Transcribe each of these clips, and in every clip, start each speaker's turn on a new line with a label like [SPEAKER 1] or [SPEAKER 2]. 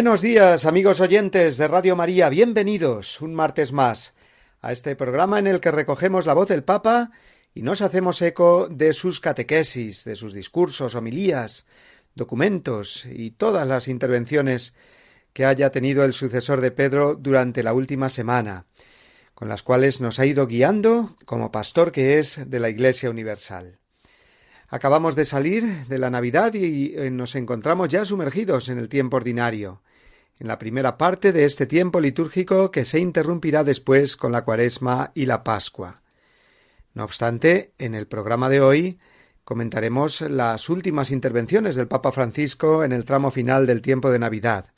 [SPEAKER 1] Buenos días, amigos oyentes de Radio María, bienvenidos un martes más a este programa en el que recogemos la voz del Papa y nos hacemos eco de sus catequesis, de sus discursos, homilías, documentos y todas las intervenciones que haya tenido el sucesor de Pedro durante la última semana, con las cuales nos ha ido guiando como pastor que es de la Iglesia Universal. Acabamos de salir de la Navidad y eh, nos encontramos ya sumergidos en el tiempo ordinario, en la primera parte de este tiempo litúrgico que se interrumpirá después con la Cuaresma y la Pascua. No obstante, en el programa de hoy comentaremos las últimas intervenciones del Papa Francisco en el tramo final del tiempo de Navidad.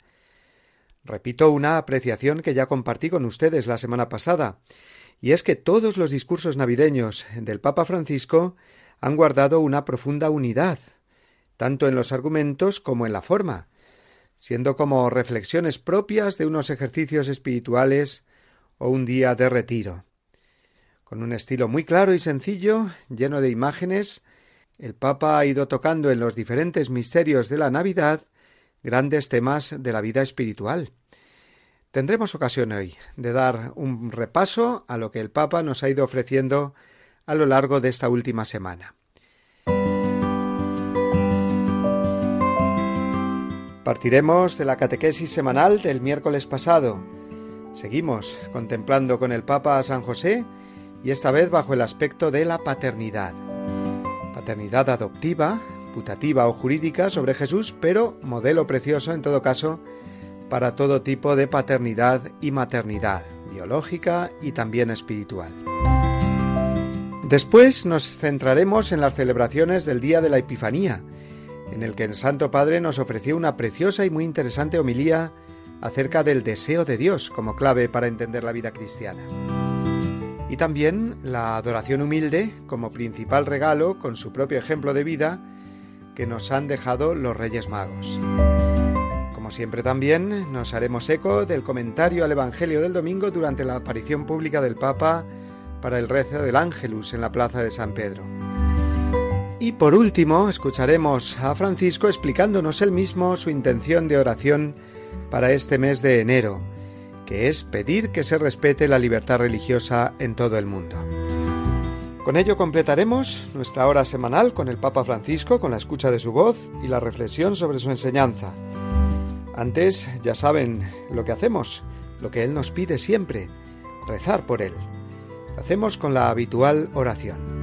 [SPEAKER 1] Repito una apreciación que ya compartí con ustedes la semana pasada, y es que todos los discursos navideños del Papa Francisco han guardado una profunda unidad, tanto en los argumentos como en la forma, siendo como reflexiones propias de unos ejercicios espirituales o un día de retiro. Con un estilo muy claro y sencillo, lleno de imágenes, el Papa ha ido tocando en los diferentes misterios de la Navidad grandes temas de la vida espiritual. Tendremos ocasión hoy de dar un repaso a lo que el Papa nos ha ido ofreciendo a lo largo de esta última semana. Partiremos de la catequesis semanal del miércoles pasado. Seguimos contemplando con el Papa a San José y esta vez bajo el aspecto de la paternidad. Paternidad adoptiva, putativa o jurídica sobre Jesús, pero modelo precioso en todo caso para todo tipo de paternidad y maternidad, biológica y también espiritual. Después nos centraremos en las celebraciones del Día de la Epifanía, en el que el Santo Padre nos ofreció una preciosa y muy interesante homilía acerca del deseo de Dios como clave para entender la vida cristiana. Y también la adoración humilde como principal regalo con su propio ejemplo de vida que nos han dejado los Reyes Magos. Como siempre también nos haremos eco del comentario al Evangelio del domingo durante la aparición pública del Papa para el rezo del Ángelus en la plaza de San Pedro. Y por último, escucharemos a Francisco explicándonos él mismo su intención de oración para este mes de enero, que es pedir que se respete la libertad religiosa en todo el mundo. Con ello completaremos nuestra hora semanal con el Papa Francisco, con la escucha de su voz y la reflexión sobre su enseñanza. Antes, ya saben lo que hacemos, lo que Él nos pide siempre, rezar por Él hacemos con la habitual oración.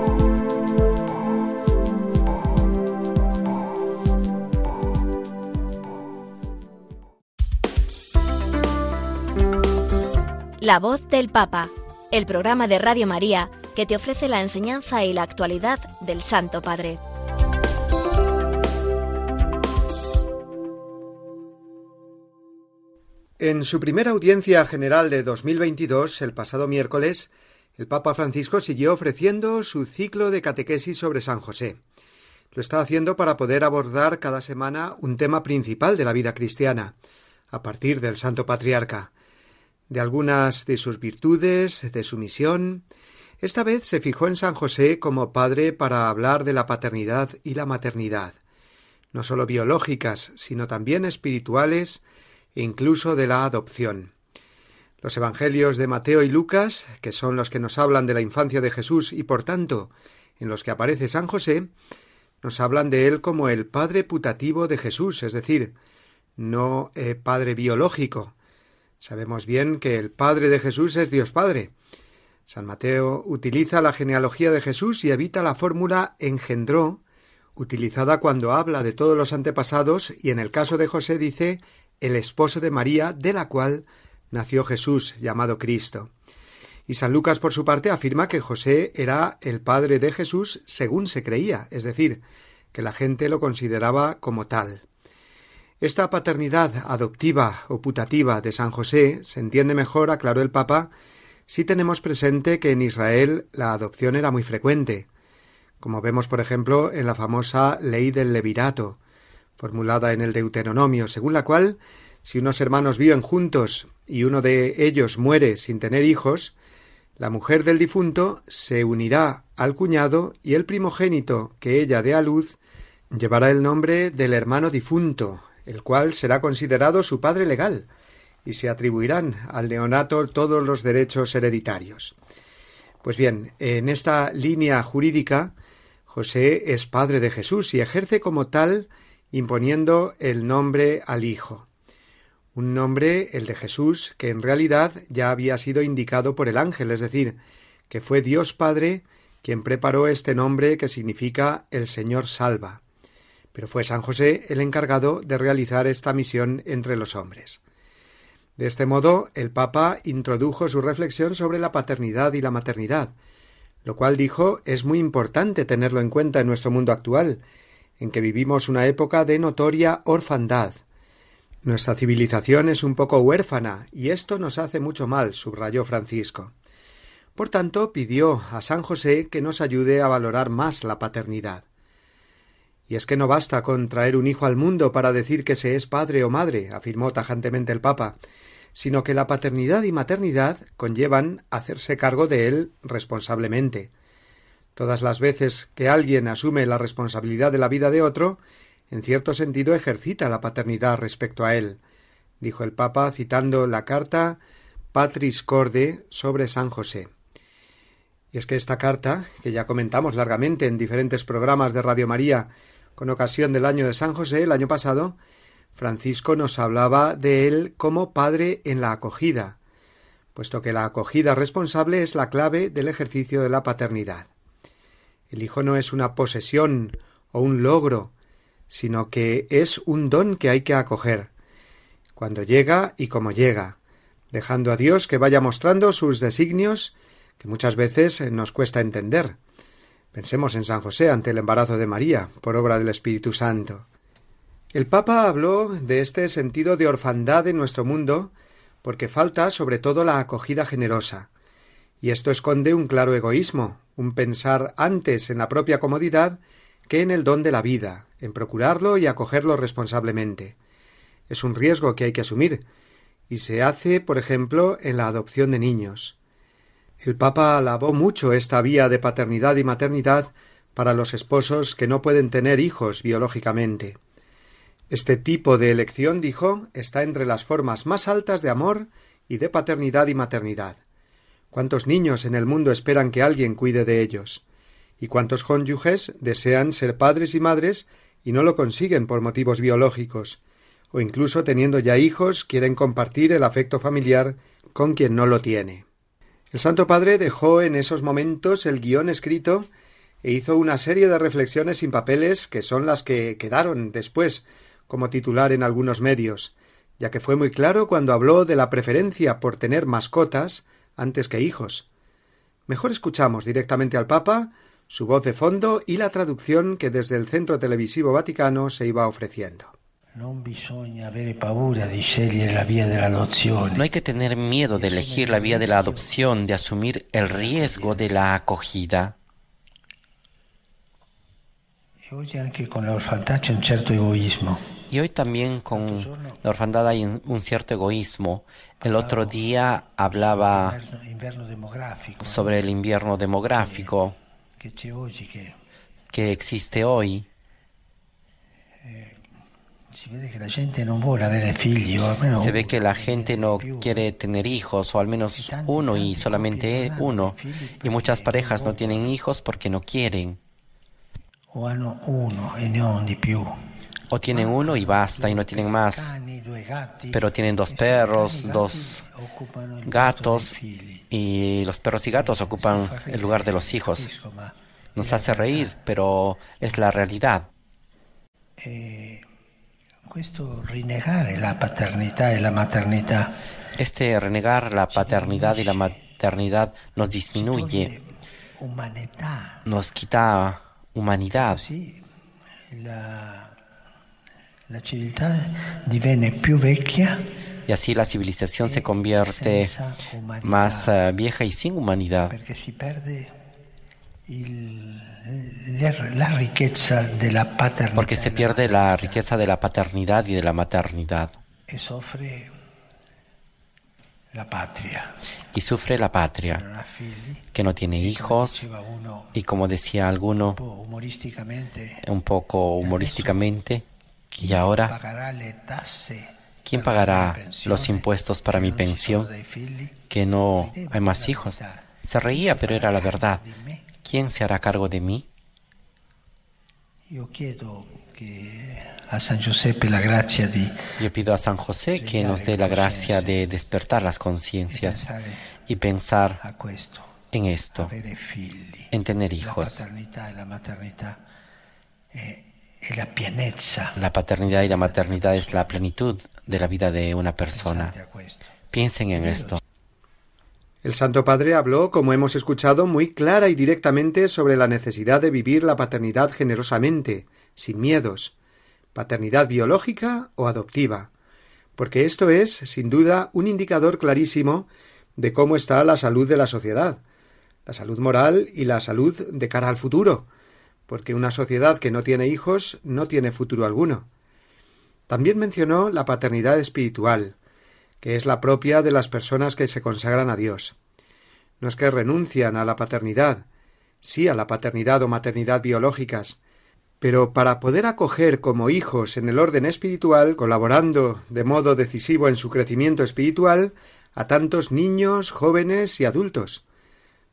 [SPEAKER 2] La voz del Papa, el programa de Radio María que te ofrece la enseñanza y la actualidad del Santo Padre.
[SPEAKER 1] En su primera audiencia general de 2022, el pasado miércoles, el Papa Francisco siguió ofreciendo su ciclo de catequesis sobre San José. Lo está haciendo para poder abordar cada semana un tema principal de la vida cristiana, a partir del Santo Patriarca, de algunas de sus virtudes, de su misión. Esta vez se fijó en San José como padre para hablar de la paternidad y la maternidad, no sólo biológicas, sino también espirituales, incluso de la adopción. Los Evangelios de Mateo y Lucas, que son los que nos hablan de la infancia de Jesús y por tanto en los que aparece San José, nos hablan de él como el padre putativo de Jesús, es decir, no eh, padre biológico. Sabemos bien que el padre de Jesús es Dios Padre. San Mateo utiliza la genealogía de Jesús y evita la fórmula engendró, utilizada cuando habla de todos los antepasados, y en el caso de José dice el esposo de María, de la cual nació Jesús, llamado Cristo. Y San Lucas, por su parte, afirma que José era el padre de Jesús según se creía, es decir, que la gente lo consideraba como tal. Esta paternidad adoptiva o putativa de San José se entiende mejor, aclaró el Papa, si tenemos presente que en Israel la adopción era muy frecuente, como vemos, por ejemplo, en la famosa ley del levirato, formulada en el Deuteronomio, según la cual, si unos hermanos viven juntos y uno de ellos muere sin tener hijos, la mujer del difunto se unirá al cuñado y el primogénito que ella dé a luz llevará el nombre del hermano difunto, el cual será considerado su padre legal, y se atribuirán al neonato todos los derechos hereditarios. Pues bien, en esta línea jurídica, José es padre de Jesús y ejerce como tal imponiendo el nombre al Hijo. Un nombre, el de Jesús, que en realidad ya había sido indicado por el ángel, es decir, que fue Dios Padre quien preparó este nombre que significa el Señor salva. Pero fue San José el encargado de realizar esta misión entre los hombres. De este modo, el Papa introdujo su reflexión sobre la paternidad y la maternidad, lo cual dijo es muy importante tenerlo en cuenta en nuestro mundo actual, en que vivimos una época de notoria orfandad. Nuestra civilización es un poco huérfana, y esto nos hace mucho mal, subrayó Francisco. Por tanto, pidió a San José que nos ayude a valorar más la paternidad. Y es que no basta con traer un hijo al mundo para decir que se es padre o madre, afirmó tajantemente el Papa, sino que la paternidad y maternidad conllevan hacerse cargo de él responsablemente, Todas las veces que alguien asume la responsabilidad de la vida de otro, en cierto sentido ejercita la paternidad respecto a él, dijo el Papa citando la carta Patris Corde sobre San José. Y es que esta carta, que ya comentamos largamente en diferentes programas de Radio María con ocasión del año de San José el año pasado, Francisco nos hablaba de él como padre en la acogida, puesto que la acogida responsable es la clave del ejercicio de la paternidad. El Hijo no es una posesión o un logro, sino que es un don que hay que acoger, cuando llega y como llega, dejando a Dios que vaya mostrando sus designios que muchas veces nos cuesta entender. Pensemos en San José ante el embarazo de María, por obra del Espíritu Santo. El Papa habló de este sentido de orfandad en nuestro mundo, porque falta sobre todo la acogida generosa, y esto esconde un claro egoísmo, un pensar antes en la propia comodidad que en el don de la vida, en procurarlo y acogerlo responsablemente. Es un riesgo que hay que asumir, y se hace, por ejemplo, en la adopción de niños. El Papa alabó mucho esta vía de paternidad y maternidad para los esposos que no pueden tener hijos biológicamente. Este tipo de elección, dijo, está entre las formas más altas de amor y de paternidad y maternidad. ¿Cuántos niños en el mundo esperan que alguien cuide de ellos? ¿Y cuántos cónyuges desean ser padres y madres y no lo consiguen por motivos biológicos? O incluso teniendo ya hijos quieren compartir el afecto familiar con quien no lo tiene. El Santo Padre dejó en esos momentos el guion escrito e hizo una serie de reflexiones sin papeles que son las que quedaron después como titular en algunos medios, ya que fue muy claro cuando habló de la preferencia por tener mascotas antes que hijos. Mejor escuchamos directamente al Papa, su voz de fondo y la traducción que desde el Centro Televisivo Vaticano se iba ofreciendo.
[SPEAKER 3] No hay que tener miedo de elegir la vía de la adopción, de asumir el riesgo de la acogida. Y hoy también con la orfandad hay un cierto egoísmo. El otro día hablaba sobre el invierno demográfico que existe hoy. Se ve que la gente no quiere tener hijos, o al menos uno y solamente uno. Y muchas parejas no tienen hijos porque no quieren. O tienen uno y basta y no tienen más. Pero tienen dos perros, dos gatos y los perros y gatos ocupan el lugar de los hijos. Nos hace reír, pero es la realidad. Este renegar la paternidad y la maternidad nos disminuye, nos quita humanidad. Y así la civilización se convierte más eh, vieja y sin humanidad. Porque se pierde la riqueza de la paternidad y de la maternidad.
[SPEAKER 1] Y sufre
[SPEAKER 3] la patria, que no tiene hijos, y como decía alguno, un poco humorísticamente, y ahora, ¿quién pagará los impuestos para mi pensión? Que no hay más hijos. Se reía, pero era la verdad. ¿Quién se hará cargo de mí?
[SPEAKER 1] Yo pido a San José
[SPEAKER 3] que nos dé la gracia de despertar las conciencias y pensar en esto, en tener hijos. La paternidad y la maternidad es la plenitud de la vida de una persona. Piensen en esto.
[SPEAKER 1] El Santo Padre habló, como hemos escuchado, muy clara y directamente sobre la necesidad de vivir la paternidad generosamente, sin miedos, paternidad biológica o adoptiva, porque esto es, sin duda, un indicador clarísimo de cómo está la salud de la sociedad, la salud moral y la salud de cara al futuro, porque una sociedad que no tiene hijos no tiene futuro alguno. También mencionó la paternidad espiritual, que es la propia de las personas que se consagran a Dios. No es que renuncian a la paternidad, sí a la paternidad o maternidad biológicas, pero para poder acoger como hijos en el orden espiritual, colaborando de modo decisivo en su crecimiento espiritual, a tantos niños, jóvenes y adultos.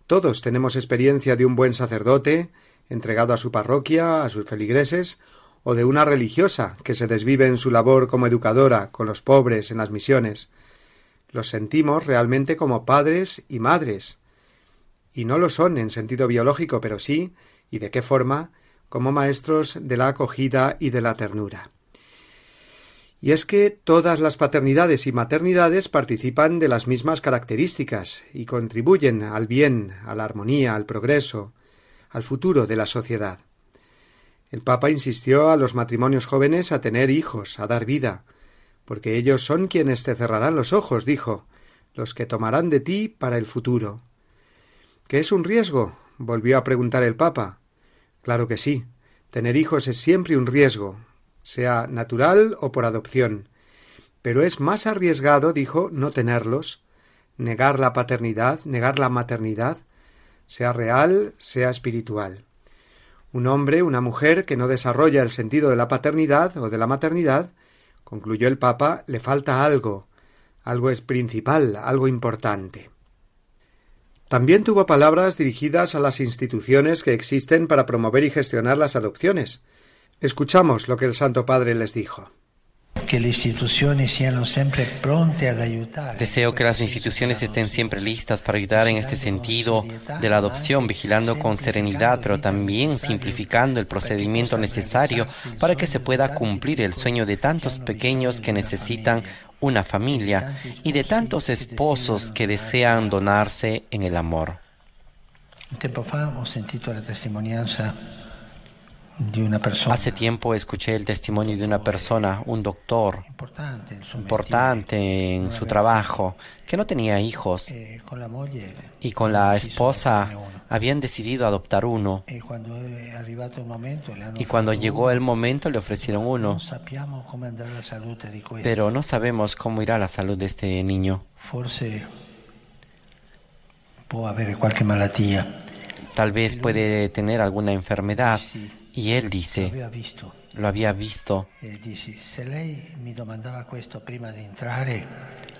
[SPEAKER 1] Todos tenemos experiencia de un buen sacerdote, entregado a su parroquia, a sus feligreses, o de una religiosa que se desvive en su labor como educadora con los pobres en las misiones. Los sentimos realmente como padres y madres. Y no lo son en sentido biológico, pero sí, y de qué forma, como maestros de la acogida y de la ternura. Y es que todas las paternidades y maternidades participan de las mismas características y contribuyen al bien, a la armonía, al progreso, al futuro de la sociedad. El Papa insistió a los matrimonios jóvenes a tener hijos, a dar vida, porque ellos son quienes te cerrarán los ojos, dijo, los que tomarán de ti para el futuro. ¿Qué es un riesgo? volvió a preguntar el Papa. Claro que sí. Tener hijos es siempre un riesgo, sea natural o por adopción. Pero es más arriesgado, dijo, no tenerlos, negar la paternidad, negar la maternidad, sea real, sea espiritual. Un hombre, una mujer que no desarrolla el sentido de la paternidad o de la maternidad, concluyó el Papa, le falta algo, algo es principal, algo importante. También tuvo palabras dirigidas a las instituciones que existen para promover y gestionar las adopciones. Escuchamos lo que el Santo Padre les dijo.
[SPEAKER 3] Deseo que las instituciones estén siempre listas para ayudar en este sentido de la adopción, vigilando con serenidad, pero también simplificando el procedimiento necesario para que se pueda cumplir el sueño de tantos pequeños que necesitan una familia y de tantos esposos que desean donarse en el amor.
[SPEAKER 4] Un tempo fa ho sentito la testimonianza
[SPEAKER 3] Hace tiempo escuché el testimonio de una persona, un doctor importante en su trabajo, que no tenía hijos
[SPEAKER 5] eh,
[SPEAKER 3] y con la esposa habían decidido adoptar uno. Y cuando llegó el momento le ofrecieron uno. Pero no sabemos cómo irá la salud de este niño. Tal vez puede tener alguna enfermedad. Y él dice, lo había visto.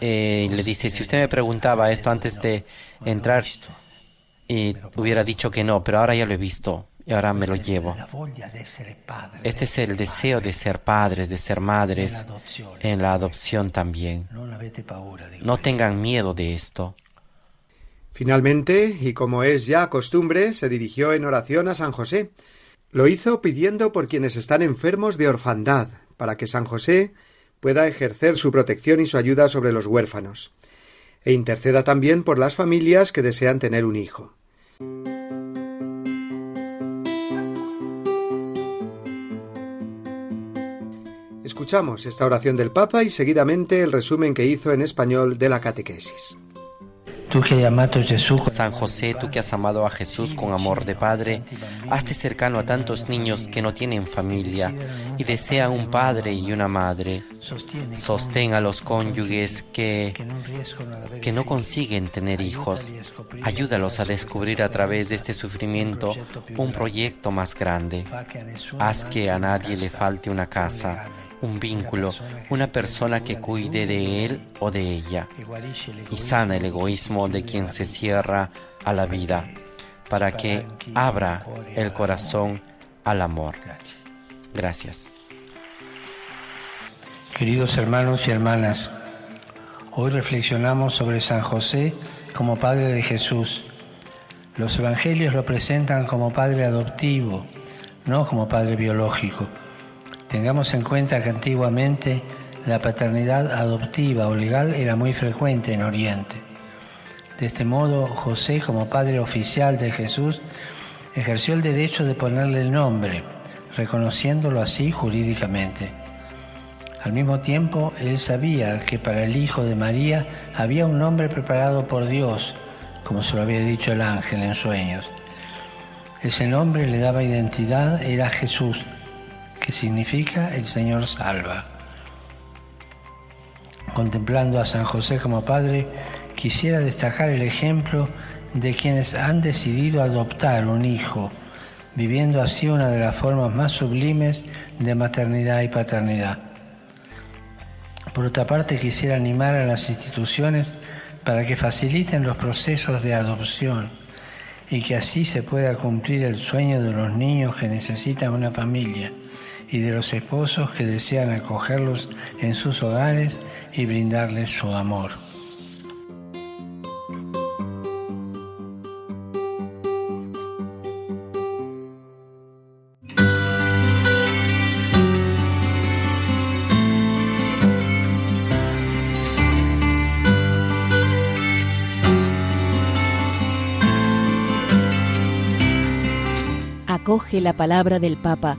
[SPEAKER 3] Eh, le dice, si usted me preguntaba esto antes de entrar, y hubiera dicho que no, pero ahora ya lo he visto y ahora me lo llevo. Este es el deseo de ser padres, de ser madres en la adopción también. No tengan miedo de esto.
[SPEAKER 1] Finalmente, y como es ya costumbre, se dirigió en oración a San José. Lo hizo pidiendo por quienes están enfermos de orfandad, para que San José pueda ejercer su protección y su ayuda sobre los huérfanos, e interceda también por las familias que desean tener un hijo. Escuchamos esta oración del Papa y seguidamente el resumen que hizo en español de la catequesis.
[SPEAKER 3] San José, tú que has amado a Jesús con amor de Padre, hazte cercano a tantos niños que no tienen familia y desean un padre y una madre. Sostén a los cónyuges que, que no consiguen tener hijos. Ayúdalos a descubrir a través de este sufrimiento un proyecto más grande. Haz que a nadie le falte una casa un vínculo, una persona que cuide de él o de ella y sana el egoísmo de quien se cierra a la vida para que abra el corazón al amor. Gracias.
[SPEAKER 5] Queridos hermanos y hermanas, hoy reflexionamos sobre San José como Padre de Jesús. Los evangelios lo presentan como Padre adoptivo, no como Padre biológico. Tengamos en cuenta que antiguamente la paternidad adoptiva o legal era muy frecuente en Oriente. De este modo, José, como padre oficial de Jesús, ejerció el derecho de ponerle el nombre, reconociéndolo así jurídicamente. Al mismo tiempo, él sabía que para el hijo de María había un nombre preparado por Dios, como se lo había dicho el ángel en sueños. Ese nombre le daba identidad, era Jesús, que significa el Señor salva. Contemplando a San José como Padre, quisiera destacar el ejemplo de quienes han decidido adoptar un hijo, viviendo así una de las formas más sublimes de maternidad y paternidad. Por otra parte, quisiera animar a las instituciones para que faciliten los procesos de adopción y que así se pueda cumplir el sueño de los niños que necesitan una familia y de los esposos que desean acogerlos en sus hogares y brindarles su amor.
[SPEAKER 2] Acoge la palabra del Papa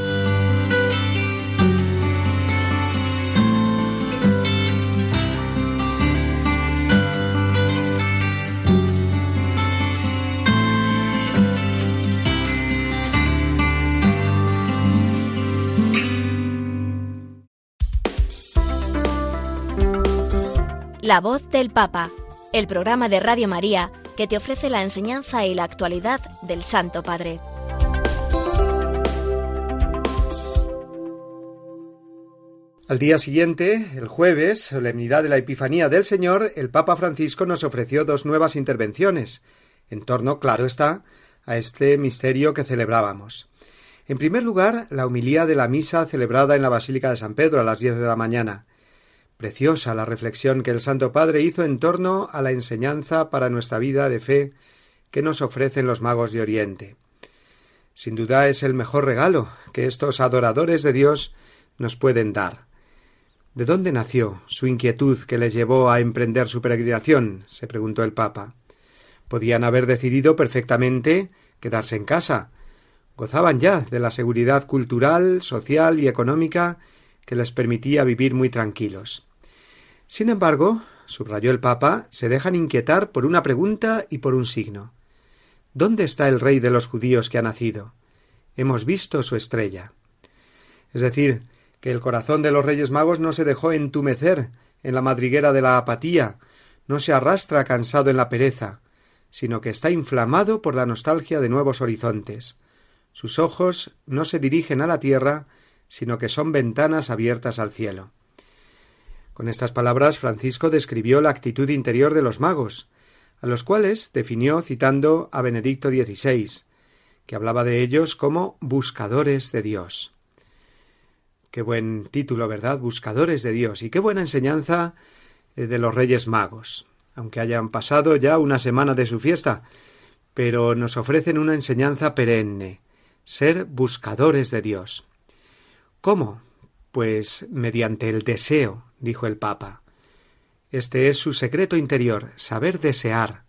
[SPEAKER 2] La voz del Papa, el programa de Radio María que te ofrece la enseñanza y la actualidad del Santo Padre.
[SPEAKER 1] Al día siguiente, el jueves, solemnidad de la Epifanía del Señor, el Papa Francisco nos ofreció dos nuevas intervenciones, en torno, claro está, a este misterio que celebrábamos. En primer lugar, la humilía de la misa celebrada en la Basílica de San Pedro a las diez de la mañana, Preciosa la reflexión que el Santo Padre hizo en torno a la enseñanza para nuestra vida de fe que nos ofrecen los magos de Oriente. Sin duda es el mejor regalo que estos adoradores de Dios nos pueden dar. ¿De dónde nació su inquietud que les llevó a emprender su peregrinación? se preguntó el Papa. Podían haber decidido perfectamente quedarse en casa. Gozaban ya de la seguridad cultural, social y económica que les permitía vivir muy tranquilos. Sin embargo, subrayó el Papa, se dejan inquietar por una pregunta y por un signo. ¿Dónde está el rey de los judíos que ha nacido? Hemos visto su estrella. Es decir, que el corazón de los Reyes Magos no se dejó entumecer en la madriguera de la apatía, no se arrastra cansado en la pereza, sino que está inflamado por la nostalgia de nuevos horizontes. Sus ojos no se dirigen a la tierra, sino que son ventanas abiertas al cielo. Con estas palabras Francisco describió la actitud interior de los magos, a los cuales definió citando a Benedicto XVI, que hablaba de ellos como buscadores de Dios. Qué buen título, ¿verdad? Buscadores de Dios. Y qué buena enseñanza eh, de los Reyes Magos, aunque hayan pasado ya una semana de su fiesta, pero nos ofrecen una enseñanza perenne, ser buscadores de Dios. ¿Cómo? Pues mediante el deseo, dijo el Papa. Este es su secreto interior, saber desear.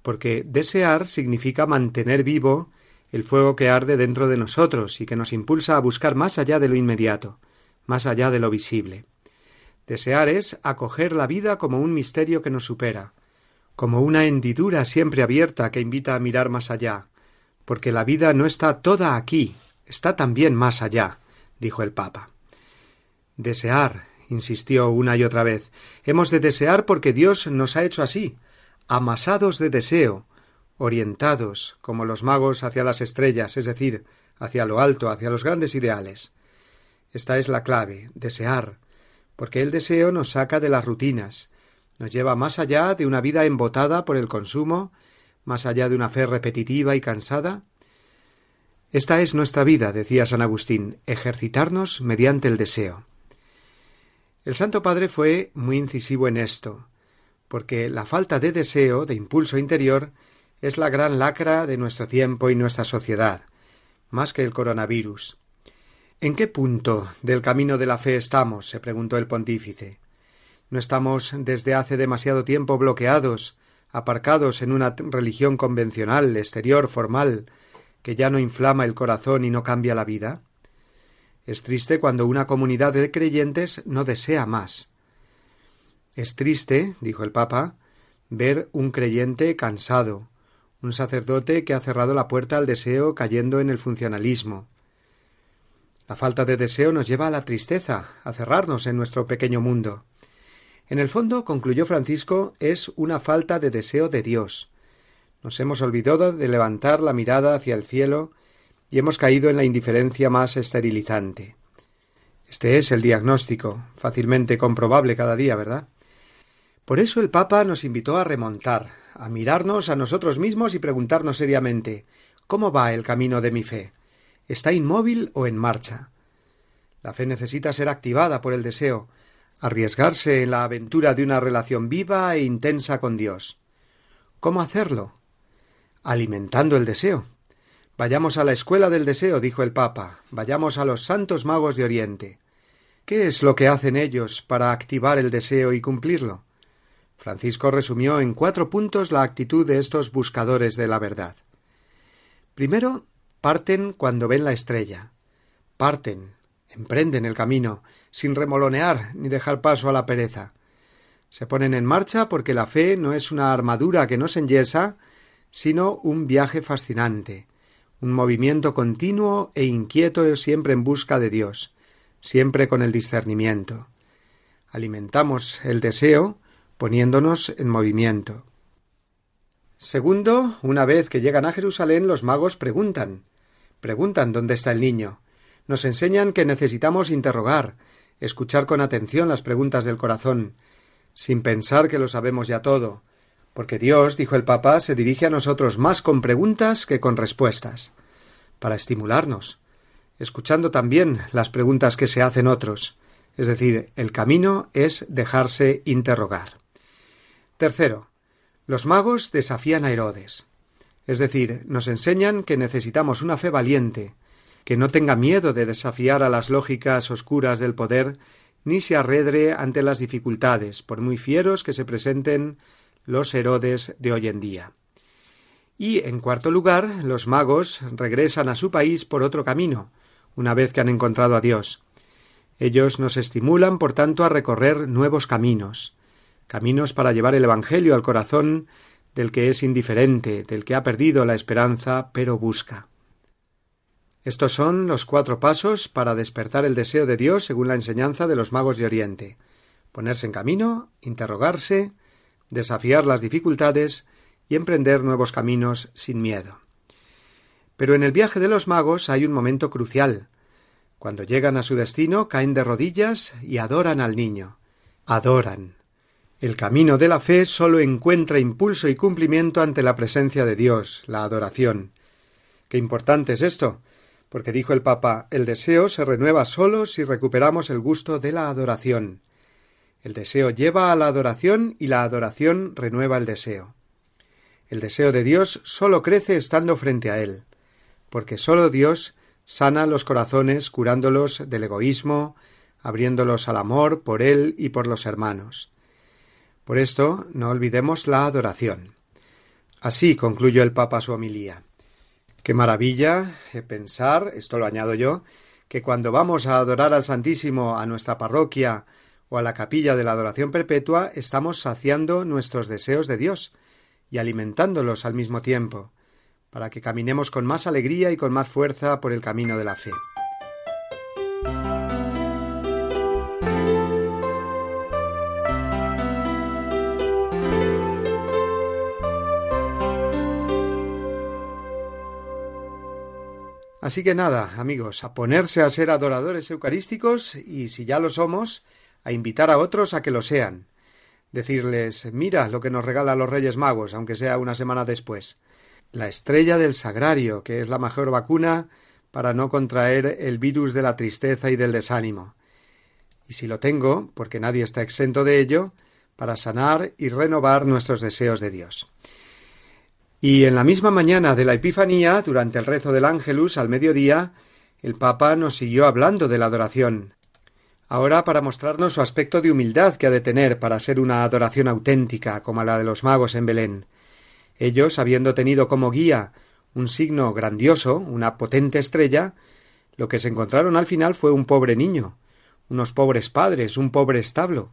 [SPEAKER 1] Porque desear significa mantener vivo el fuego que arde dentro de nosotros y que nos impulsa a buscar más allá de lo inmediato, más allá de lo visible. Desear es acoger la vida como un misterio que nos supera, como una hendidura siempre abierta que invita a mirar más allá, porque la vida no está toda aquí, está también más allá, dijo el Papa. Desear, insistió una y otra vez. Hemos de desear porque Dios nos ha hecho así, amasados de deseo, orientados, como los magos, hacia las estrellas, es decir, hacia lo alto, hacia los grandes ideales. Esta es la clave, desear, porque el deseo nos saca de las rutinas, nos lleva más allá de una vida embotada por el consumo, más allá de una fe repetitiva y cansada. Esta es nuestra vida, decía San Agustín, ejercitarnos mediante el deseo. El Santo Padre fue muy incisivo en esto, porque la falta de deseo, de impulso interior, es la gran lacra de nuestro tiempo y nuestra sociedad, más que el coronavirus. ¿En qué punto del camino de la fe estamos? se preguntó el pontífice. ¿No estamos desde hace demasiado tiempo bloqueados, aparcados en una religión convencional, exterior, formal, que ya no inflama el corazón y no cambia la vida? Es triste cuando una comunidad de creyentes no desea más. Es triste, dijo el Papa, ver un creyente cansado, un sacerdote que ha cerrado la puerta al deseo cayendo en el funcionalismo. La falta de deseo nos lleva a la tristeza, a cerrarnos en nuestro pequeño mundo. En el fondo, concluyó Francisco, es una falta de deseo de Dios. Nos hemos olvidado de levantar la mirada hacia el cielo y hemos caído en la indiferencia más esterilizante. Este es el diagnóstico, fácilmente comprobable cada día, ¿verdad? Por eso el Papa nos invitó a remontar, a mirarnos a nosotros mismos y preguntarnos seriamente ¿Cómo va el camino de mi fe? ¿Está inmóvil o en marcha? La fe necesita ser activada por el deseo, arriesgarse en la aventura de una relación viva e intensa con Dios. ¿Cómo hacerlo? Alimentando el deseo. Vayamos a la escuela del deseo, dijo el Papa, vayamos a los santos magos de Oriente. ¿Qué es lo que hacen ellos para activar el deseo y cumplirlo? Francisco resumió en cuatro puntos la actitud de estos buscadores de la verdad. Primero, parten cuando ven la estrella. Parten, emprenden el camino, sin remolonear ni dejar paso a la pereza. Se ponen en marcha porque la fe no es una armadura que nos enyesa, sino un viaje fascinante, un movimiento continuo e inquieto siempre en busca de Dios, siempre con el discernimiento. Alimentamos el deseo poniéndonos en movimiento. Segundo, una vez que llegan a Jerusalén, los magos preguntan. Preguntan dónde está el niño. Nos enseñan que necesitamos interrogar, escuchar con atención las preguntas del corazón, sin pensar que lo sabemos ya todo, porque Dios, dijo el Papa, se dirige a nosotros más con preguntas que con respuestas, para estimularnos, escuchando también las preguntas que se hacen otros, Es decir, el camino es dejarse interrogar. Tercero, los magos desafían a Herodes. Es decir, nos enseñan que necesitamos una fe valiente, que no tenga miedo de desafiar a las lógicas oscuras del poder, ni se arredre ante las dificultades, por muy fieros que se presenten los Herodes de hoy en día. Y, en cuarto lugar, los magos regresan a su país por otro camino, una vez que han encontrado a Dios. Ellos nos estimulan, por tanto, a recorrer nuevos caminos, caminos para llevar el Evangelio al corazón del que es indiferente, del que ha perdido la esperanza, pero busca. Estos son los cuatro pasos para despertar el deseo de Dios según la enseñanza de los magos de Oriente ponerse en camino, interrogarse, desafiar las dificultades y emprender nuevos caminos sin miedo. Pero en el viaje de los magos hay un momento crucial. Cuando llegan a su destino caen de rodillas y adoran al niño. Adoran. El camino de la fe sólo encuentra impulso y cumplimiento ante la presencia de Dios, la adoración. Qué importante es esto, porque dijo el Papa el deseo se renueva solo si recuperamos el gusto de la adoración. El deseo lleva a la adoración y la adoración renueva el deseo. El deseo de Dios sólo crece estando frente a Él, porque sólo Dios sana los corazones curándolos del egoísmo, abriéndolos al amor por Él y por los hermanos. Por esto no olvidemos la adoración. Así concluyó el Papa su homilía. Qué maravilla pensar, esto lo añado yo, que cuando vamos a adorar al Santísimo a nuestra parroquia o a la capilla de la adoración perpetua, estamos saciando nuestros deseos de Dios y alimentándolos al mismo tiempo, para que caminemos con más alegría y con más fuerza por el camino de la fe. Así que nada, amigos, a ponerse a ser adoradores eucarísticos y si ya lo somos, a invitar a otros a que lo sean. Decirles mira lo que nos regalan los Reyes Magos, aunque sea una semana después. La estrella del sagrario, que es la mejor vacuna para no contraer el virus de la tristeza y del desánimo. Y si lo tengo, porque nadie está exento de ello, para sanar y renovar nuestros deseos de Dios. Y en la misma mañana de la Epifanía, durante el rezo del Ángelus al mediodía, el Papa nos siguió hablando de la adoración. Ahora para mostrarnos su aspecto de humildad que ha de tener para ser una adoración auténtica como la de los magos en Belén. Ellos, habiendo tenido como guía un signo grandioso, una potente estrella, lo que se encontraron al final fue un pobre niño, unos pobres padres, un pobre establo.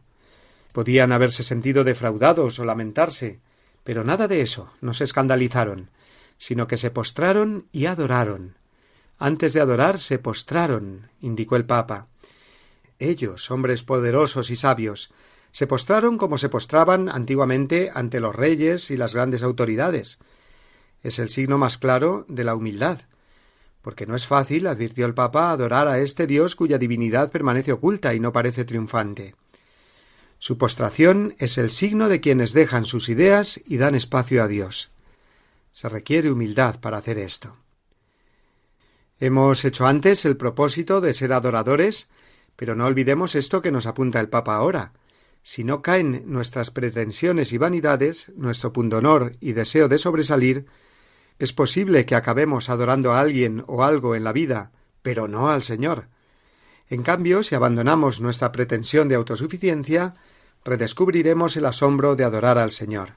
[SPEAKER 1] Podían haberse sentido defraudados o lamentarse, pero nada de eso, no se escandalizaron, sino que se postraron y adoraron. Antes de adorar se postraron, indicó el Papa. Ellos, hombres poderosos y sabios, se postraron como se postraban antiguamente ante los reyes y las grandes autoridades. Es el signo más claro de la humildad, porque no es fácil, advirtió el Papa, adorar a este Dios cuya divinidad permanece oculta y no parece triunfante. Su postración es el signo de quienes dejan sus ideas y dan espacio a Dios. Se requiere humildad para hacer esto. Hemos hecho antes el propósito de ser adoradores, pero no olvidemos esto que nos apunta el Papa ahora. Si no caen nuestras pretensiones y vanidades, nuestro pundonor y deseo de sobresalir, es posible que acabemos adorando a alguien o algo en la vida, pero no al Señor. En cambio, si abandonamos nuestra pretensión de autosuficiencia, redescubriremos el asombro de adorar al Señor,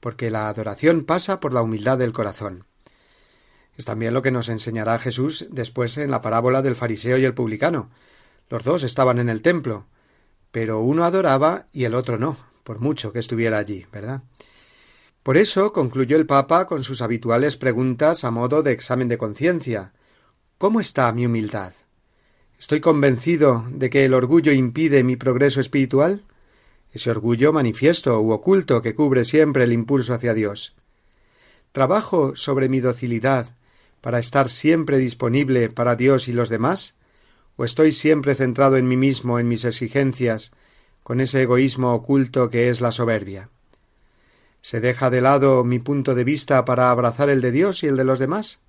[SPEAKER 1] porque la adoración pasa por la humildad del corazón. Es también lo que nos enseñará Jesús después en la parábola del fariseo y el publicano. Los dos estaban en el templo, pero uno adoraba y el otro no, por mucho que estuviera allí, ¿verdad? Por eso concluyó el Papa con sus habituales preguntas a modo de examen de conciencia. ¿Cómo está mi humildad? ¿Estoy convencido de que el orgullo impide mi progreso espiritual? ese orgullo manifiesto u oculto que cubre siempre el impulso hacia Dios. ¿Trabajo sobre mi docilidad para estar siempre disponible para Dios y los demás? ¿O estoy siempre centrado en mí mismo, en mis exigencias, con ese egoísmo oculto que es la soberbia? ¿Se deja de lado mi punto de vista para abrazar el de Dios y el de los demás?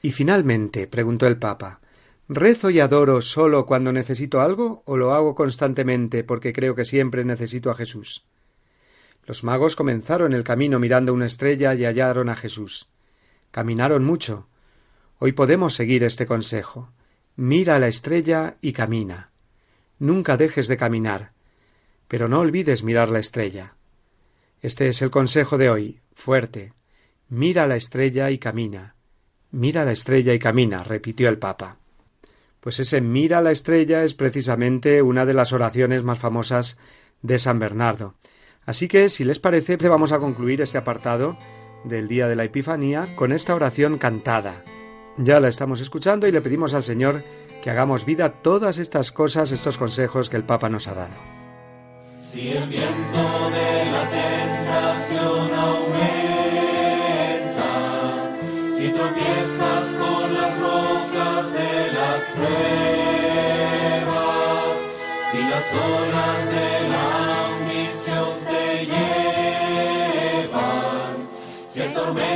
[SPEAKER 1] Y finalmente, preguntó el Papa, ¿Rezo y adoro solo cuando necesito algo o lo hago constantemente porque creo que siempre necesito a Jesús? Los magos comenzaron el camino mirando una estrella y hallaron a Jesús. Caminaron mucho. Hoy podemos seguir este consejo. Mira la estrella y camina. Nunca dejes de caminar, pero no olvides mirar la estrella. Este es el consejo de hoy, fuerte. Mira la estrella y camina. Mira la estrella y camina, repitió el Papa. Pues ese mira la estrella es precisamente una de las oraciones más famosas de San Bernardo. Así que, si les parece, vamos a concluir este apartado del día de la Epifanía con esta oración cantada. Ya la estamos escuchando y le pedimos al Señor que hagamos vida todas estas cosas, estos consejos que el Papa nos ha dado.
[SPEAKER 6] Si el viento de la tentación aumenta, si tropiezas con las rocas de las pruebas, si las olas de la ambición te llevan, si hay tormentas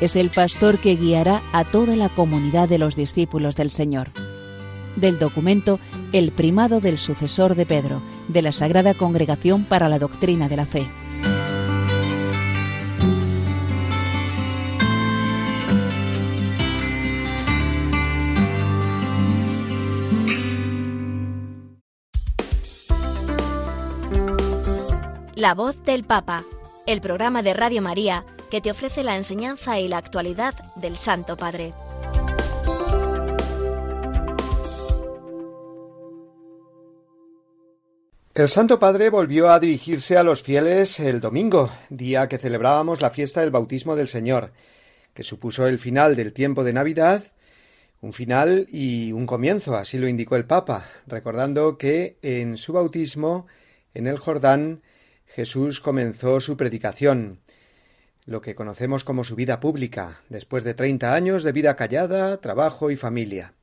[SPEAKER 2] es el pastor que guiará a toda la comunidad de los discípulos del Señor. Del documento El primado del sucesor de Pedro, de la Sagrada Congregación para la Doctrina de la Fe.
[SPEAKER 7] La voz del Papa, el programa de Radio María que te ofrece la enseñanza y la actualidad del Santo Padre.
[SPEAKER 1] El Santo Padre volvió a dirigirse a los fieles el domingo, día que celebrábamos la fiesta del bautismo del Señor, que supuso el final del tiempo de Navidad, un final y un comienzo, así lo indicó el Papa, recordando que en su bautismo en el Jordán, Jesús comenzó su predicación, lo que conocemos como su vida pública, después de treinta años de vida callada, trabajo y familia.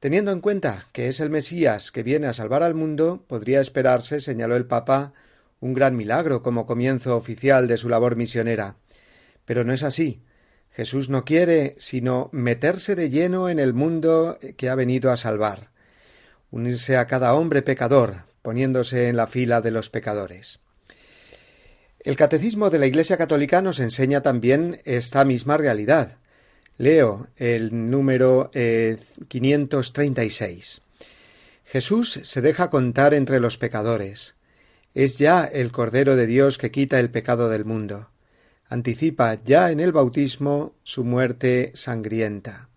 [SPEAKER 1] Teniendo en cuenta que es el Mesías que viene a salvar al mundo, podría esperarse, señaló el Papa, un gran milagro como comienzo oficial de su labor misionera. Pero no es así. Jesús no quiere sino meterse de lleno en el mundo que ha venido a salvar, unirse a cada hombre pecador, poniéndose en la fila de los pecadores. El catecismo de la Iglesia Católica nos enseña también esta misma realidad. Leo el número 536. Eh, Jesús se deja contar entre los pecadores. Es ya el Cordero de Dios que quita el pecado del mundo. Anticipa ya en el bautismo su muerte sangrienta.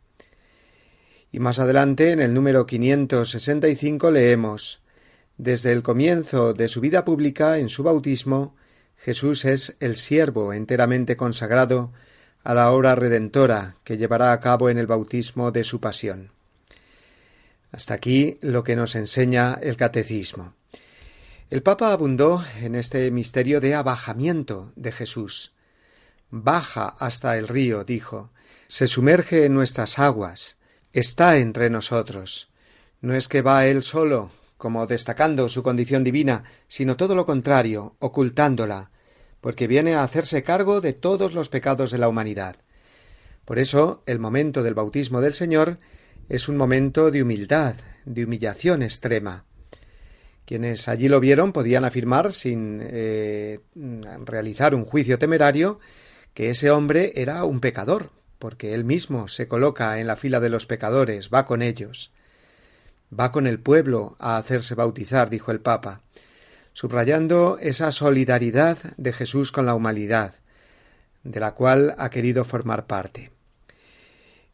[SPEAKER 1] Y más adelante, en el número 565, leemos Desde el comienzo de su vida pública, en su bautismo, Jesús es el siervo enteramente consagrado a la obra redentora que llevará a cabo en el bautismo de su pasión. Hasta aquí lo que nos enseña el catecismo. El Papa abundó en este misterio de abajamiento de Jesús. Baja hasta el río, dijo, se sumerge en nuestras aguas, está entre nosotros. No es que va él solo, como destacando su condición divina, sino todo lo contrario, ocultándola, porque viene a hacerse cargo de todos los pecados de la humanidad. Por eso, el momento del bautismo del Señor es un momento de humildad, de humillación extrema. Quienes allí lo vieron podían afirmar, sin eh, realizar un juicio temerario, que ese hombre era un pecador, porque él mismo se coloca en la fila de los pecadores, va con ellos. Va con el pueblo a hacerse bautizar, dijo el Papa subrayando esa solidaridad de Jesús con la humanidad, de la cual ha querido formar parte.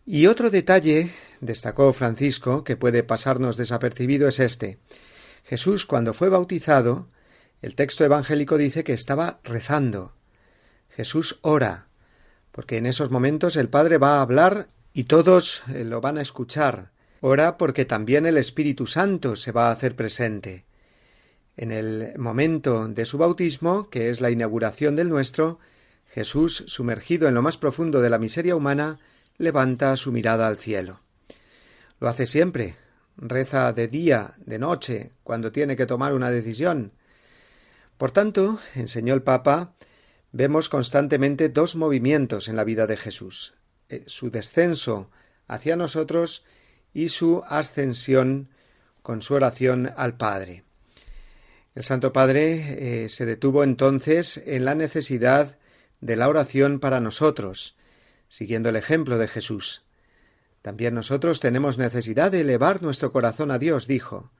[SPEAKER 1] Y otro detalle, destacó Francisco, que puede pasarnos desapercibido, es este. Jesús, cuando fue bautizado, el texto evangélico dice que estaba rezando. Jesús ora, porque en esos momentos el Padre va a hablar y todos eh, lo van a escuchar. Ora porque también el Espíritu Santo se va a hacer presente. En el momento de su bautismo, que es la inauguración del nuestro, Jesús, sumergido en lo más profundo de la miseria humana, levanta su mirada al cielo. Lo hace siempre, reza de día, de noche, cuando tiene que tomar una decisión. Por tanto, enseñó el Papa, vemos constantemente dos movimientos en la vida de Jesús eh, su descenso hacia nosotros y su ascensión con su oración al Padre. El Santo Padre eh, se detuvo entonces en la necesidad de la oración para nosotros, siguiendo el ejemplo de Jesús. También nosotros tenemos necesidad de elevar nuestro corazón a Dios, dijo,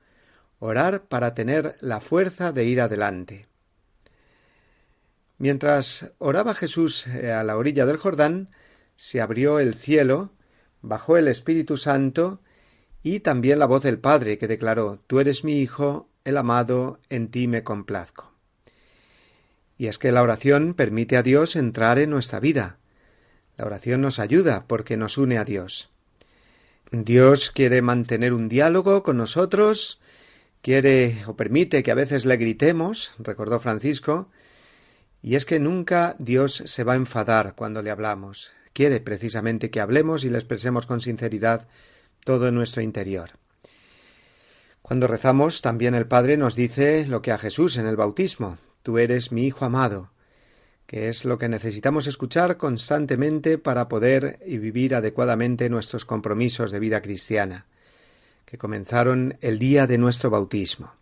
[SPEAKER 1] orar para tener la fuerza de ir adelante. Mientras oraba Jesús eh, a la orilla del Jordán, se abrió el cielo, bajó el Espíritu Santo y también la voz del Padre que declaró Tú eres mi Hijo, el amado, en ti me complazco. Y es que la oración permite a Dios entrar en nuestra vida. La oración nos ayuda porque nos une a Dios. Dios quiere mantener un diálogo con nosotros, quiere o permite que a veces le gritemos, recordó Francisco, y es que nunca Dios se va a enfadar cuando le hablamos. Quiere precisamente que hablemos y le expresemos con sinceridad todo nuestro interior. Cuando rezamos, también el Padre nos dice lo que a Jesús en el bautismo, Tú eres mi Hijo amado, que es lo que necesitamos escuchar constantemente para poder y vivir adecuadamente nuestros compromisos de vida cristiana, que comenzaron el día de nuestro bautismo.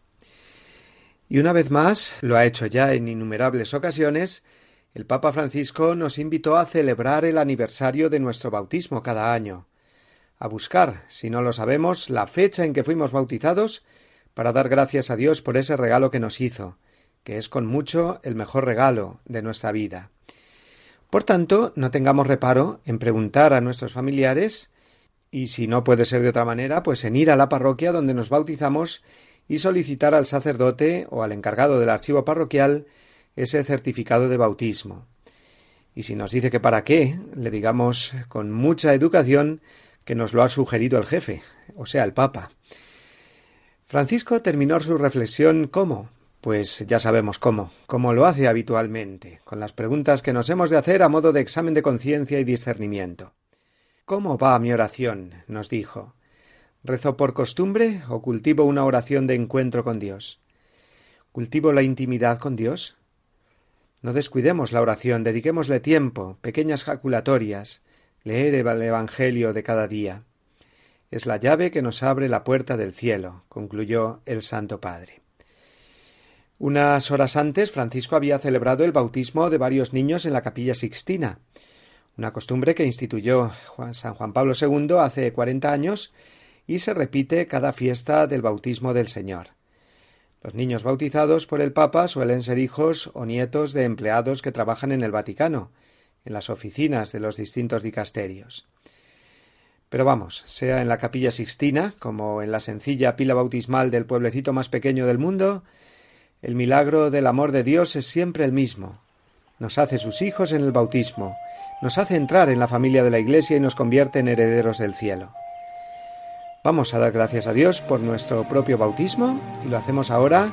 [SPEAKER 1] Y una vez más, lo ha hecho ya en innumerables ocasiones, el Papa Francisco nos invitó a celebrar el aniversario de nuestro bautismo cada año, a buscar, si no lo sabemos, la fecha en que fuimos bautizados, para dar gracias a Dios por ese regalo que nos hizo, que es con mucho el mejor regalo de nuestra vida. Por tanto, no tengamos reparo en preguntar a nuestros familiares y si no puede ser de otra manera, pues en ir a la parroquia donde nos bautizamos y solicitar al sacerdote o al encargado del archivo parroquial ese certificado de bautismo. Y si nos dice que para qué, le digamos con mucha educación que nos lo ha sugerido el jefe, o sea, el Papa. Francisco terminó su reflexión ¿cómo?
[SPEAKER 8] Pues ya sabemos cómo, cómo lo hace habitualmente, con las preguntas que nos hemos de hacer a modo de examen de conciencia y discernimiento. ¿Cómo va mi oración? nos dijo. ¿Rezo por costumbre o cultivo una oración de encuentro con Dios? ¿Cultivo la intimidad con Dios? No descuidemos la oración, dediquémosle tiempo, pequeñas jaculatorias, leer el Evangelio de cada día. Es la llave que nos abre la puerta del cielo, concluyó el Santo Padre. Unas horas antes, Francisco había celebrado el bautismo de varios niños en la capilla Sixtina, una costumbre que instituyó San Juan Pablo II hace cuarenta años y se repite cada fiesta del bautismo del Señor. Los niños bautizados por el Papa suelen ser hijos o nietos de empleados que trabajan en el Vaticano, en las oficinas de los distintos dicasterios. Pero vamos, sea en la capilla Sixtina, como en la sencilla pila bautismal del pueblecito más pequeño del mundo, el milagro del amor de Dios es siempre el mismo. Nos hace sus hijos en el bautismo, nos hace entrar en la familia de la Iglesia y nos convierte en herederos del cielo. Vamos a dar gracias a Dios por nuestro propio bautismo y lo hacemos ahora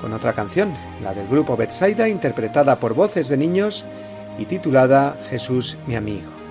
[SPEAKER 8] con otra canción, la del grupo Betsaida, interpretada por voces de niños y titulada Jesús mi amigo.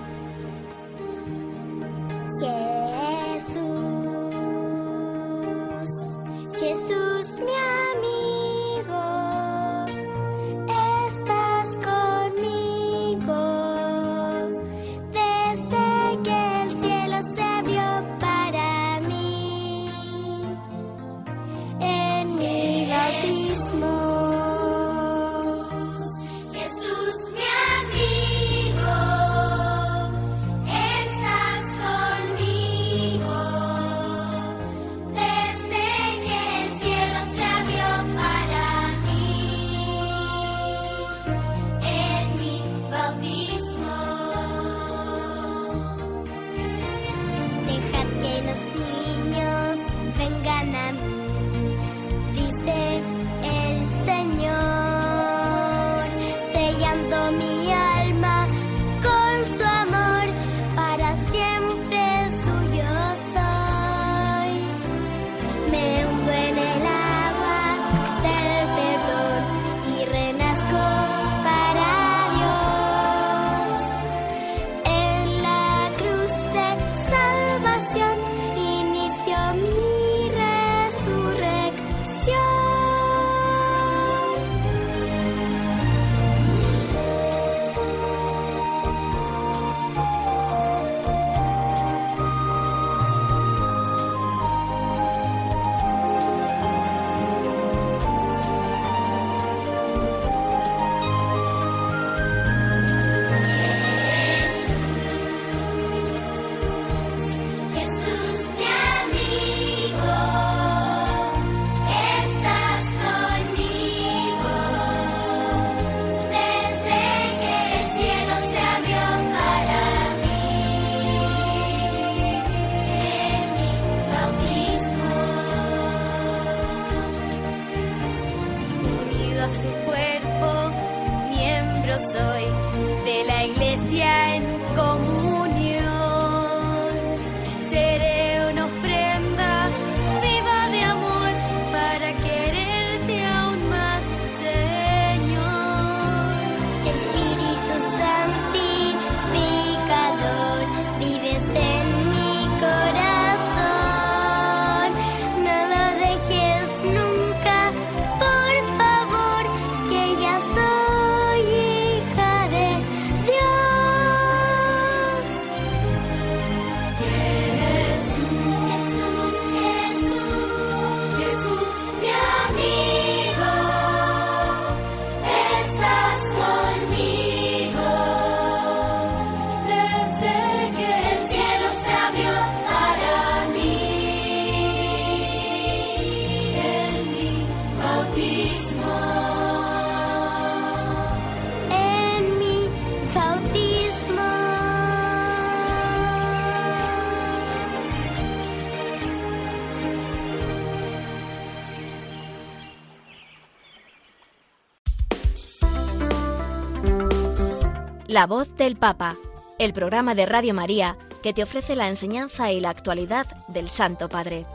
[SPEAKER 7] La voz del Papa, el programa de Radio María que te ofrece la enseñanza y la actualidad del Santo Padre.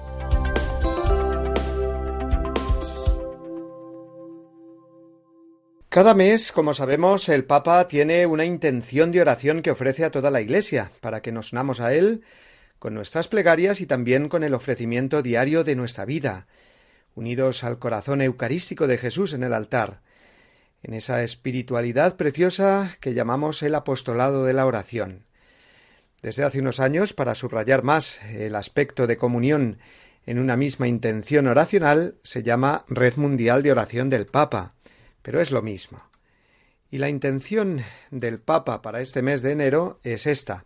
[SPEAKER 1] Cada mes, como sabemos, el Papa tiene una intención de oración que ofrece a toda la Iglesia, para que nos unamos a él con nuestras plegarias y también con el ofrecimiento diario de nuestra vida, unidos al corazón eucarístico de Jesús en el altar, en esa espiritualidad preciosa que llamamos el apostolado de la oración. Desde hace unos años, para subrayar más el aspecto de comunión en una misma intención oracional, se llama Red Mundial de Oración del Papa, pero es lo mismo. Y la intención del Papa para este mes de enero es esta.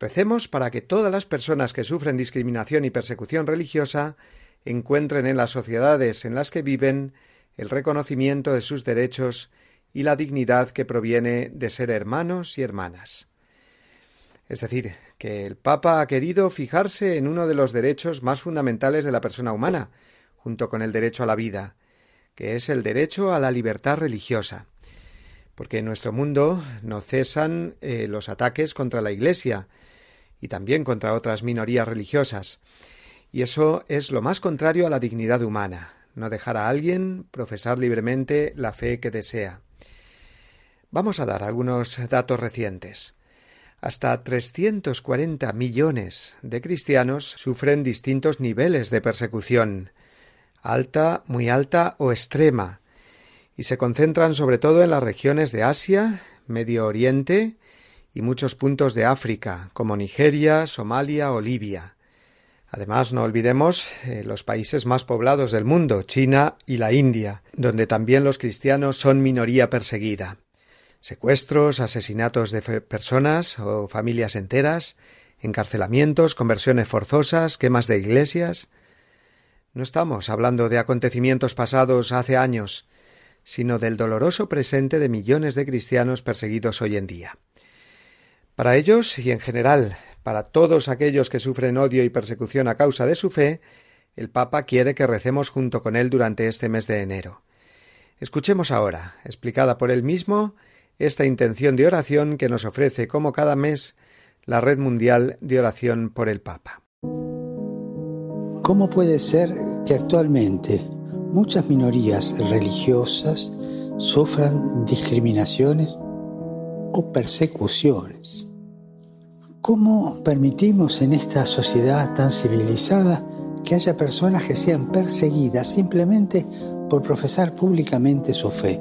[SPEAKER 1] Recemos para que todas las personas que sufren discriminación y persecución religiosa encuentren en las sociedades en las que viven el reconocimiento de sus derechos y la dignidad que proviene de ser hermanos y hermanas. Es decir, que el Papa ha querido fijarse en uno de los derechos más fundamentales de la persona humana, junto con el derecho a la vida, que es el derecho a la libertad religiosa. Porque en nuestro mundo no cesan eh, los ataques contra la Iglesia y también contra otras minorías religiosas. Y eso es lo más contrario a la dignidad humana, no dejar a alguien profesar libremente la fe que desea. Vamos a dar algunos datos recientes. Hasta 340 millones de cristianos sufren distintos niveles de persecución, alta, muy alta o extrema, y se concentran sobre todo en las regiones de Asia, Medio Oriente y muchos puntos de África, como Nigeria, Somalia o Libia. Además, no olvidemos eh, los países más poblados del mundo, China y la India, donde también los cristianos son minoría perseguida. Secuestros, asesinatos de personas o familias enteras, encarcelamientos, conversiones forzosas, quemas de iglesias, no estamos hablando de acontecimientos pasados hace años, sino del doloroso presente de millones de cristianos perseguidos hoy en día. Para ellos y en general para todos aquellos que sufren odio y persecución a causa de su fe, el Papa quiere que recemos junto con él durante este mes de enero. Escuchemos ahora, explicada por él mismo, esta intención de oración que nos ofrece como cada mes la Red Mundial de Oración por el Papa.
[SPEAKER 5] ¿Cómo puede ser que actualmente muchas minorías religiosas sufran discriminaciones o persecuciones? ¿Cómo permitimos en esta sociedad tan civilizada que haya personas que sean perseguidas simplemente por profesar públicamente su fe?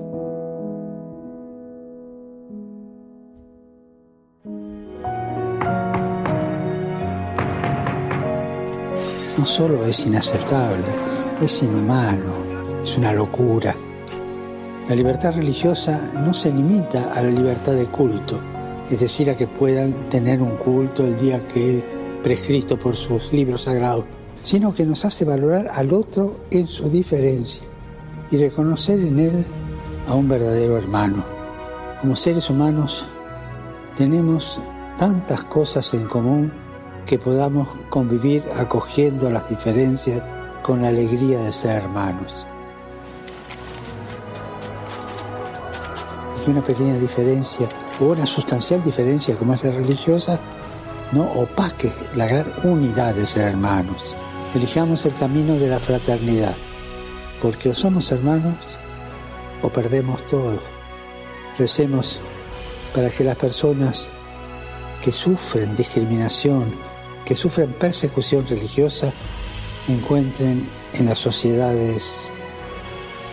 [SPEAKER 5] no solo es inaceptable, es inhumano, es una locura. La libertad religiosa no se limita a la libertad de culto, es decir, a que puedan tener un culto el día que prescrito por sus libros sagrados, sino que nos hace valorar al otro en su diferencia y reconocer en él a un verdadero hermano. Como seres humanos tenemos tantas cosas en común que podamos convivir acogiendo las diferencias con la alegría de ser hermanos. Y una pequeña diferencia o una sustancial diferencia como es la religiosa no opaque la gran unidad de ser hermanos. Elijamos el camino de la fraternidad, porque o somos hermanos o perdemos todo. Recemos para que las personas que sufren discriminación, que sufren persecución religiosa encuentren en las sociedades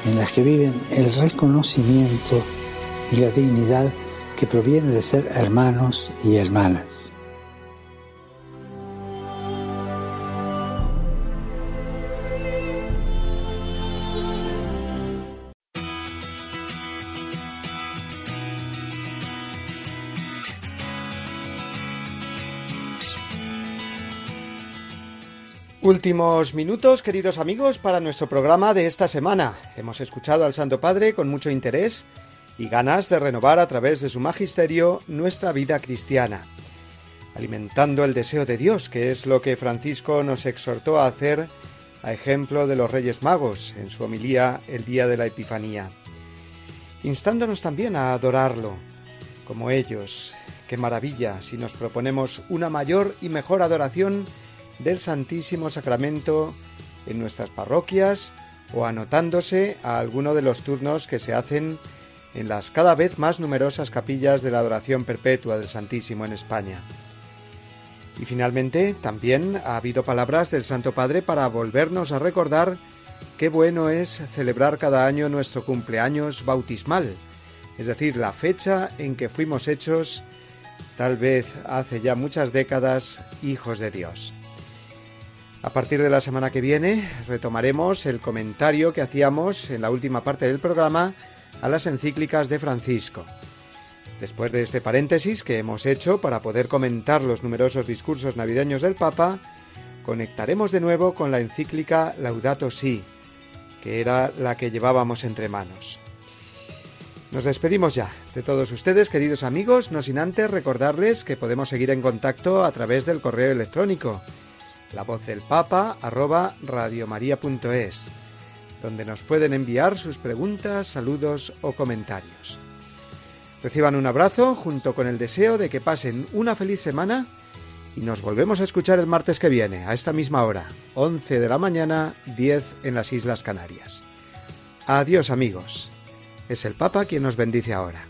[SPEAKER 5] en las que viven el reconocimiento y la dignidad que proviene de ser hermanos y hermanas.
[SPEAKER 1] Últimos minutos, queridos amigos, para nuestro programa de esta semana. Hemos escuchado al Santo Padre con mucho interés y ganas de renovar a través de su magisterio nuestra vida cristiana, alimentando el deseo de Dios, que es lo que Francisco nos exhortó a hacer a ejemplo de los Reyes Magos en su homilía el día de la Epifanía, instándonos también a adorarlo, como ellos. Qué maravilla si nos proponemos una mayor y mejor adoración del Santísimo Sacramento en nuestras parroquias o anotándose a alguno de los turnos que se hacen en las cada vez más numerosas capillas de la adoración perpetua del Santísimo en España. Y finalmente, también ha habido palabras del Santo Padre para volvernos a recordar qué bueno es celebrar cada año nuestro cumpleaños bautismal, es decir, la fecha en que fuimos hechos, tal vez hace ya muchas décadas, hijos de Dios. A partir de la semana que viene retomaremos el comentario que hacíamos en la última parte del programa a las encíclicas de Francisco. Después de este paréntesis que hemos hecho para poder comentar los numerosos discursos navideños del Papa, conectaremos de nuevo con la encíclica Laudato Si, que era la que llevábamos entre manos. Nos despedimos ya de todos ustedes, queridos amigos, no sin antes recordarles que podemos seguir en contacto a través del correo electrónico la voz del papa arroba radiomaria.es donde nos pueden enviar sus preguntas, saludos o comentarios. Reciban un abrazo junto con el deseo de que pasen una feliz semana y nos volvemos a escuchar el martes que viene, a esta misma hora, 11 de la mañana, 10 en las Islas Canarias. Adiós amigos. Es el Papa quien nos bendice ahora.